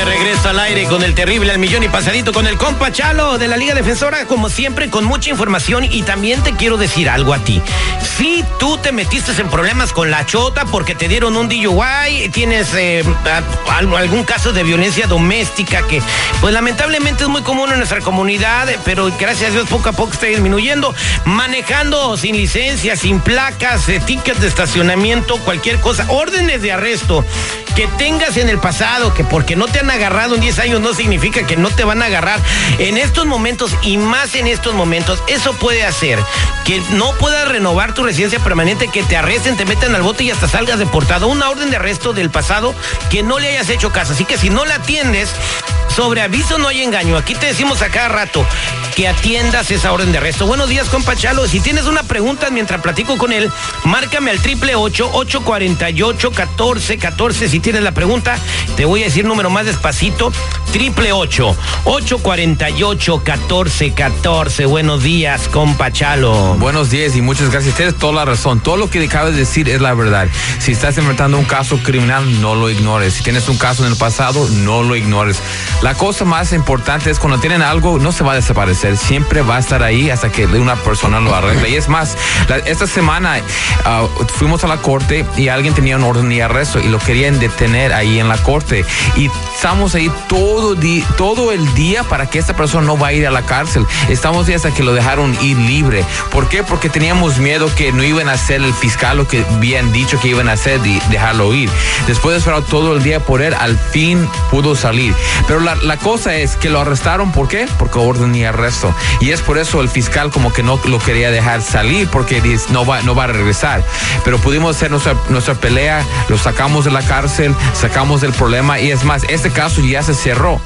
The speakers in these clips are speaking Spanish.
De regreso al aire con el terrible al millón y pasadito con el compa Chalo de la Liga Defensora, como siempre, con mucha información. Y también te quiero decir algo a ti. Si tú te metiste en problemas con la chota porque te dieron un DUI, tienes eh, algún caso de violencia doméstica que, pues lamentablemente es muy común en nuestra comunidad, pero gracias a Dios poco a poco está disminuyendo. Manejando sin licencia, sin placas, eh, tickets de estacionamiento, cualquier cosa, órdenes de arresto que tengas en el pasado, que porque no te han agarrado en 10 años no significa que no te van a agarrar en estos momentos y más en estos momentos, eso puede hacer que no puedas renovar tu residencia permanente, que te arresten, te metan al bote y hasta salgas deportado. Una orden de arresto del pasado que no le hayas hecho caso. Así que si no la atiendes, sobre aviso no hay engaño. Aquí te decimos a cada rato que atiendas esa orden de arresto. Buenos días, compa Chalo. Si tienes una pregunta mientras platico con él, márcame al triple ocho ocho cuarenta y ocho catorce catorce. Si tienes la pregunta, te voy a decir número más despacito. Triple ocho ocho cuarenta y ocho catorce catorce. Buenos días, compa Chalo. Buenos días y muchas gracias. Tienes toda la razón. Todo lo que acabas de decir es la verdad. Si estás enfrentando un caso criminal, no lo ignores. Si tienes un caso en el pasado, no lo ignores. La cosa más importante es cuando tienen algo, no se va a desaparecer. Siempre va a estar ahí hasta que una persona lo arregle. Y es más, esta semana ah, fuimos a la corte y alguien tenía un orden de arresto y lo querían detener ahí en la corte. Y estamos ahí todo, di- todo el día para que esta persona no va a ir a la cárcel. Estamos ahí hasta que lo dejaron ir libre. ¿Por qué? Porque teníamos miedo que no iban a hacer el fiscal lo que habían dicho que iban a hacer y dejarlo ir. Después de esperar todo el día por él, al fin pudo salir. Pero la, la cosa es que lo arrestaron, ¿por qué? Porque orden y arresto. Y es por eso el fiscal como que no lo quería dejar salir porque no va, no va a regresar. Pero pudimos hacer nuestra, nuestra pelea, lo sacamos de la cárcel, sacamos del problema y es más, este caso ya se cerró.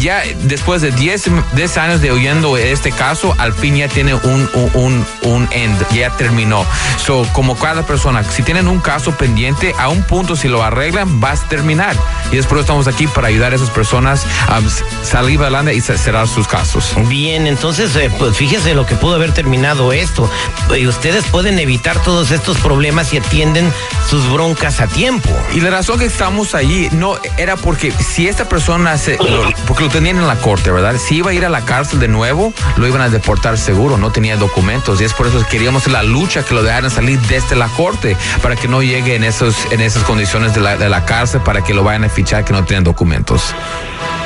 Ya después de 10, 10 años de oyendo este caso, al fin ya tiene un, un, un, un end, ya terminó. So, como cada persona, si tienen un caso pendiente, a un punto si lo arreglan, va a terminar. Y es por eso estamos aquí para ayudar a esas personas a salir adelante y ce- cerrar sus casos. Bien, entonces, eh, pues fíjese lo que pudo haber terminado esto. Y ustedes pueden evitar todos estos problemas y atienden sus broncas a tiempo. Y la razón que estamos allí no era porque si esta persona se, lo- porque tenían en la corte, ¿verdad? Si iba a ir a la cárcel de nuevo, lo iban a deportar seguro, no tenía documentos y es por eso que queríamos la lucha que lo dejaran salir desde la corte para que no llegue en esos en esas condiciones de la, de la cárcel para que lo vayan a fichar que no tienen documentos.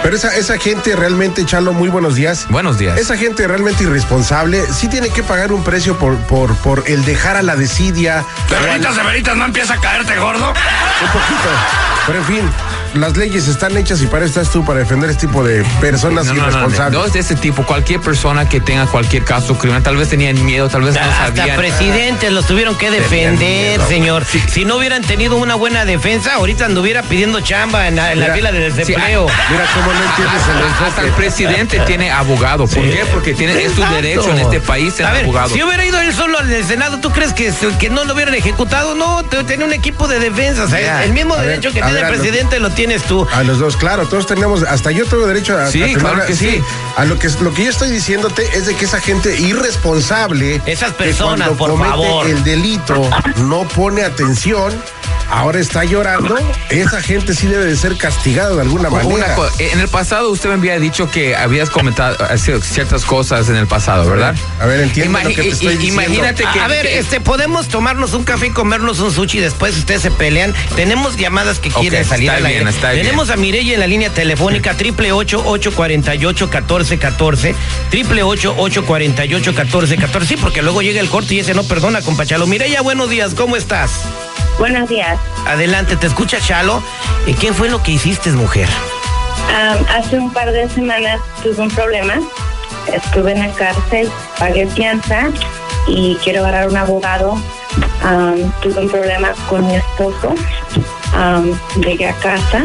Pero esa, esa gente realmente, Chalo, muy buenos días. Buenos días. Esa gente realmente irresponsable sí tiene que pagar un precio por, por, por el dejar a la desidia. De veritas, de veritas, no empieza a caerte gordo. Un poquito. Pero en fin, las leyes están hechas y para eso estás tú, para defender este tipo de personas No, no, no, no, irresponsables. no es de ese tipo. Cualquier persona que tenga cualquier caso criminal, tal vez tenían miedo, tal vez no Hasta sabían. presidentes los tuvieron que defender, miedo. señor. Si no hubieran tenido una buena defensa, ahorita anduviera pidiendo chamba en la, en la Mira, fila de sí, desempleo. Mira cómo no entiendes el Hasta el presidente tiene abogado. ¿Por qué? Porque tiene, es su derecho en este país ser abogado. si hubiera ido él solo al Senado, ¿tú crees que, que no lo hubieran ejecutado? No, te- tenía un equipo de defensa. o sea, Ya. el mismo A ver, derecho que tiene ver, el lo- presidente lo tienes tú. A los dos, claro, todos tenemos, hasta yo tengo derecho a, Sí, a tener claro que sí. A lo que lo que yo estoy diciéndote es de que esa gente irresponsable, Esas que personas, cuando por comete favor. el delito no pone atención, ahora está llorando. Esa gente sí debe de ser castigada de alguna Una manera. co- en el pasado usted me había dicho que habías comentado eh, ciertas cosas en el pasado, ¿verdad? A ver, entiende lo que te estoy diciendo. Imagínate que... A ver, que- este, podemos tomarnos un café y comernos un sushi, después ustedes se pelean. Tenemos llamadas que quieren salir está al aire. bien, está bien. Tenemos a Mireya en la línea telefónica triple ocho ocho cuarenta y ocho catorce catorce triple ocho ocho cuarenta y ocho catorce catorce. Sí, porque luego llega el corte y ese no perdona, compa Chalo. Mireya, buenos días, ¿cómo estás? Buenos días. Adelante, te escucha Chalo. Eh, ¿Qué fue lo que hiciste, mujer? Hace un par de semanas tuve un problema. Estuve en la cárcel, pagué fianza y quiero agarrar un abogado. Tuve un problema con mi esposo. Llegué a casa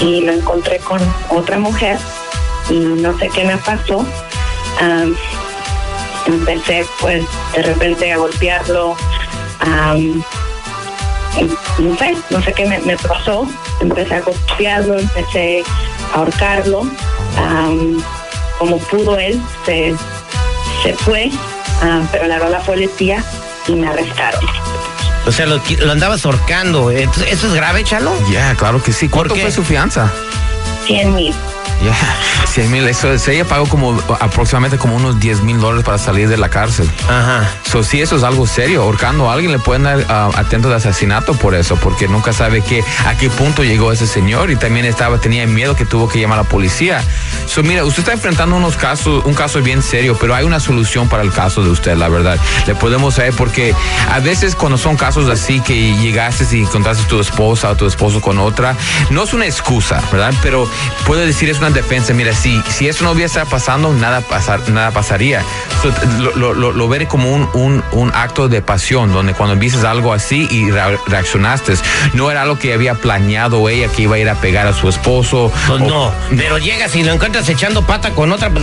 y lo encontré con otra mujer y no sé qué me pasó. Empecé pues de repente a golpearlo. No sé, no sé qué me, me pasó empecé a golpearlo, empecé a ahorcarlo. Como pudo él, se, se fue, ah, pero habló la policía y me arrestaron. O sea, lo, lo andabas ahorcando. Entonces, ¿Eso es grave, Chalo? Ya, claro que sí. ¿Cuánto fue su fianza? 100 mil. Ya, 100 mil. Eso, es- ella pagó como aproximadamente como unos 10 mil dólares para salir de la cárcel. Ajá. So, sí, eso es algo serio. Ahorcando a alguien le pueden dar ah, atento de asesinato por eso, porque nunca sabe qué, a qué punto llegó ese señor y también estaba, tenía miedo que tuvo que llamar a la policía. So, mira, usted está enfrentando unos casos, un caso bien serio, pero hay una solución para el caso de usted, la verdad. Le podemos saber porque a veces cuando son casos así que llegaste y encontraste a tu esposa o tu esposo con otra, no es una excusa, ¿verdad? Pero puede decir es una defensa. Mira, si, si eso no hubiese pasando, nada, pasar, nada pasaría. So, lo, lo, lo, veré como un, un, un acto de pasión, donde cuando viste algo así y re- reaccionaste, no era algo que había planeado ella que iba a ir a pegar a su esposo. Pues o- no, pero llegas y lo encuentras echando pata con otra.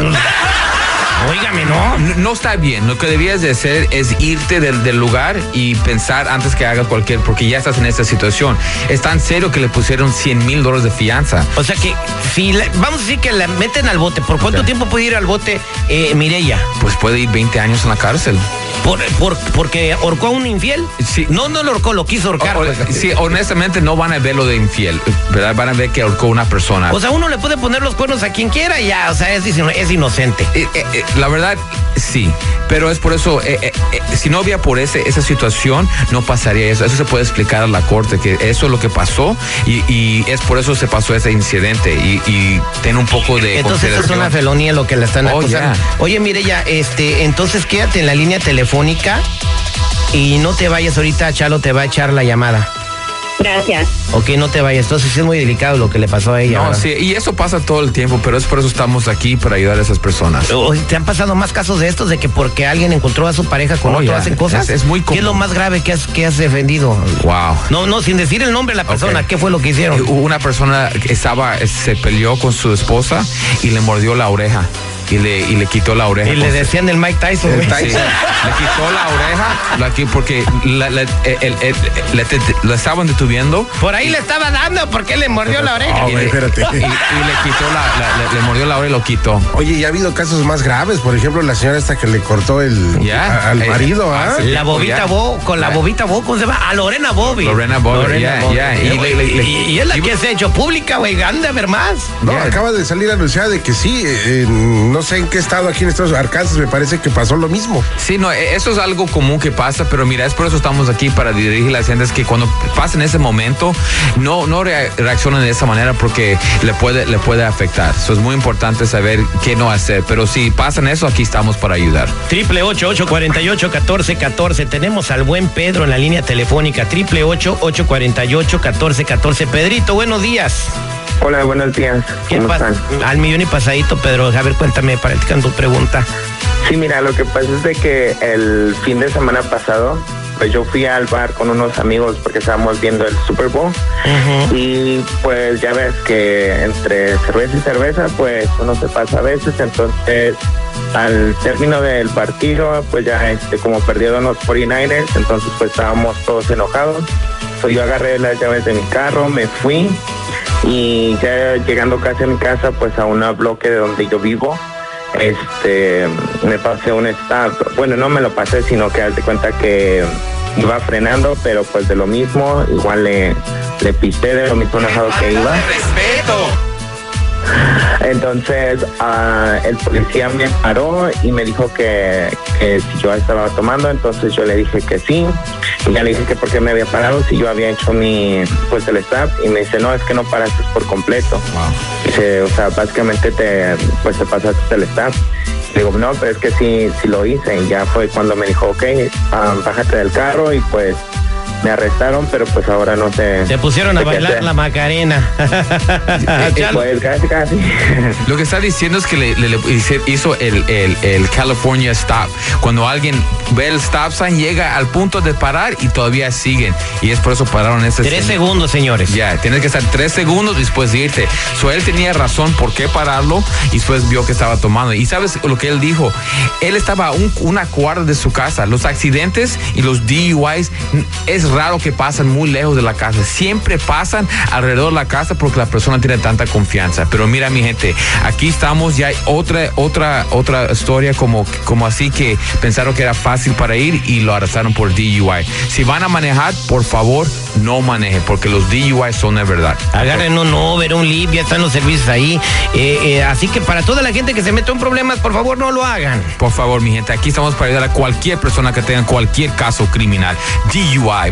Óigame, ¿no? No, no está bien. Lo que debías de hacer es irte del, del lugar y pensar antes que hagas cualquier, porque ya estás en esta situación. Es tan serio que le pusieron 100 mil dólares de fianza. O sea que, si vamos a decir que la meten al bote, ¿por cuánto tiempo puede ir al bote eh, Mireya? Pues puede ir 20 años en la cárcel. Por, por, porque ahorcó a un infiel. Sí. No, no lo ahorcó, lo quiso. O- o- pues. sí, honestamente no van a ver lo de infiel, ¿verdad? Van a ver que ahorcó una persona. O sea, uno le puede poner los cuernos a quien quiera y ya, o sea, es, es inocente. Eh, eh, eh, la verdad, sí, pero es por eso, si no había por ese, esa situación, no pasaría eso. Eso se puede explicar a la corte, que eso es lo que pasó y, y es por eso se pasó ese incidente y, y ten un poco de Entonces eso es una felonía lo que le están Oh, acusando. ya. Oye, Mireya, este, entonces quédate en la línea telefónica y no te vayas ahorita, Chalo te va a echar la llamada. Gracias. Ok, no te vayas. Entonces es muy delicado lo que le pasó a ella. No, ¿verdad? sí, y eso pasa todo el tiempo, pero es por eso estamos aquí para ayudar a esas personas. O- ¿Te han pasado más casos de estos de que porque alguien encontró a su pareja con Oh, otro ya. hacen cosas? Es- es muy ¿Qué es lo común. más grave que has, que has defendido? Wow. No, no, sin decir el nombre de la persona, Ok. ¿qué fue lo que Eh, hicieron? Hubo una persona que estaba, eh, se peleó con su esposa y le mordió la oreja y le, y le quitó la oreja. Y le decían el Mike Tyson, El. Tyson. Sí, le quitó la oreja la que- porque la, la- el- el- el- le, te- la estaban detuviendo Por ahí le estaba dando porque le mordió la oreja. Ah, y, le, espérate. y- y le quitó la, la- le, le mordió la oreja y lo quitó. Oye, y ha habido casos más graves. Por ejemplo, la señora esta que le cortó el Ya. a- al Eh, marido, ¿ah? ah, sí. La bobita Ya. Bo, con la Ya. bobita Bo, ¿cómo se llama? A Lorena Bobby. Lorena Bobby, ya, ya. Y, es la y- que se ha hecho pública, güey. Anda a ver más. No, acaba de salir anunciada de que sí, eh, en- no sé en qué estado aquí en Estados Unidos, Arkansas, me parece que pasó lo mismo. Sí, no, e- eso es algo común que pasa, pero mira, es por eso estamos aquí para dirigir las gentes que cuando pasen ese momento no, no rea- reaccionen de esa manera porque le puede, le puede afectar. Eso es muy importante saber qué no hacer, pero si pasan eso, aquí estamos para ayudar. Triple ocho ocho cuarenta y ocho catorce catorce. Tenemos al buen Pedro en la línea telefónica. Triple ocho ocho cuarenta y ocho catorce catorce. Pedrito, buenos días. Hola, buenos días. ¿Qué ¿Cómo están? Al millón y pasadito, Pedro. A ver, cuéntame, practicando tu pregunta. Sí, mira, lo que pasa es de que el fin de semana pasado, pues yo fui al bar con unos amigos porque estábamos viendo el Super Bowl y pues ya ves que entre cerveza y cerveza, pues uno se pasa a veces, entonces al término del partido, pues ya este como perdieron los 49ers, entonces pues estábamos todos enojados. So, yo agarré las llaves de mi carro, me fui y ya llegando casi a mi casa, pues a un bloque de donde yo vivo, este me pasé un stop bueno no me lo pasé sino que haz de cuenta que iba frenando pero pues de lo mismo igual le le de lo mismo enojado que iba entonces ah, el policía me paró y me dijo que, que si yo estaba tomando, entonces yo le dije que sí. Y ya le dije que por qué me había parado si yo había hecho mi pues el stop y me dice no es que no paraste por completo. Dice, o sea, básicamente te pues te pasaste el stop. Digo, no, pero es que sí, sí lo hice. Y ya fue cuando me dijo, ok, ah, bájate del carro y pues me arrestaron, pero pues ahora no sé. Te pusieron a bailar la Macarena. Pues casi, casi. Lo que está diciendo es que le, le- hizo el, el- el California Stop. Cuando alguien ve el stop sign, llega al punto de parar y todavía siguen. Y es por eso pararon ese Tres señor. segundos, señores. Ya, tienes que estar tres segundos después de irte. So, él tenía razón por qué pararlo y después vio que estaba tomando. Y sabes lo que él dijo. Él estaba a un- una cuadra de su casa. Los accidentes y los DUIs es raro que pasan muy lejos de la casa. Siempre pasan alrededor de la casa porque la persona tiene tanta confianza. Pero mira, mi gente, aquí estamos, ya hay otra, otra, otra historia como, como así que pensaron que era fácil para ir y lo arrestaron por DUI. Si van a manejar, por favor, no maneje, porque los DUI son de verdad. Agarren un Uber, un Lib, ya están los servicios ahí. Eh, eh, así que para toda la gente que se mete en problemas, por favor, no lo hagan. Por favor, mi gente, aquí estamos para ayudar a cualquier persona que tenga cualquier caso criminal. DUI,